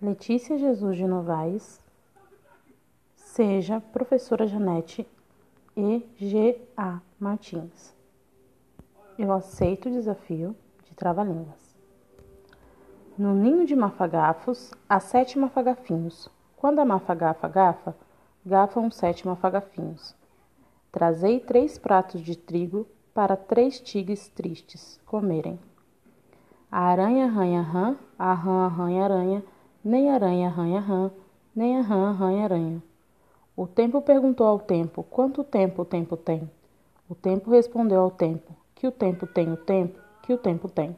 Letícia Jesus de Novaes, seja professora Janete e G. A. Martins. Eu aceito o desafio de trava-línguas. No ninho de mafagafos, há sete mafagafinhos. Quando a mafagafa gafa, gafam sete mafagafinhos. Trazei três pratos de trigo para três tigres tristes comerem. A aranha arranha rã, a rã arranha aranha, nem aranha arranha rã, nem a rã arranha aranha. O tempo perguntou ao tempo: Quanto tempo o tempo tem? O tempo respondeu ao tempo: Que o tempo tem o tempo, que o tempo tem.